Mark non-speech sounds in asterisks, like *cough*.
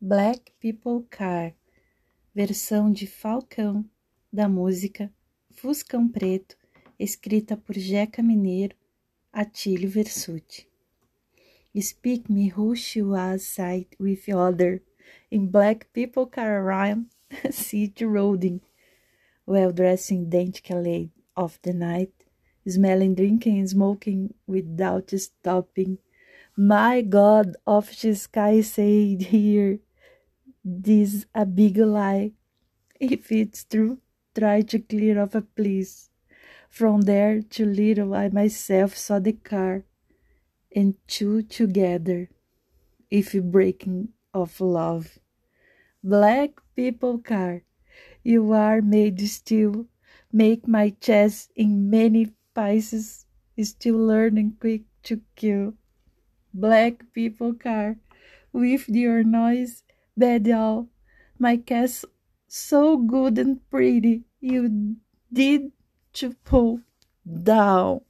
Black People Car, versão de Falcão da música Fuscão Preto, escrita por Jeca Mineiro, Atílio Versutti. Speak me who she was sight with other in black people car around *laughs* city roading, well in dainty late of the night, smelling, drinking, and smoking without stopping. My God of the sky said here this a big lie. If it's true, try to clear off a please. From there to little I myself saw the car, and two together, if you breaking of love. Black people car, you are made still, make my chest in many pieces, still learning quick to kill. Black people car, with your noise Bedell, my castle so good and pretty, you did to pull down.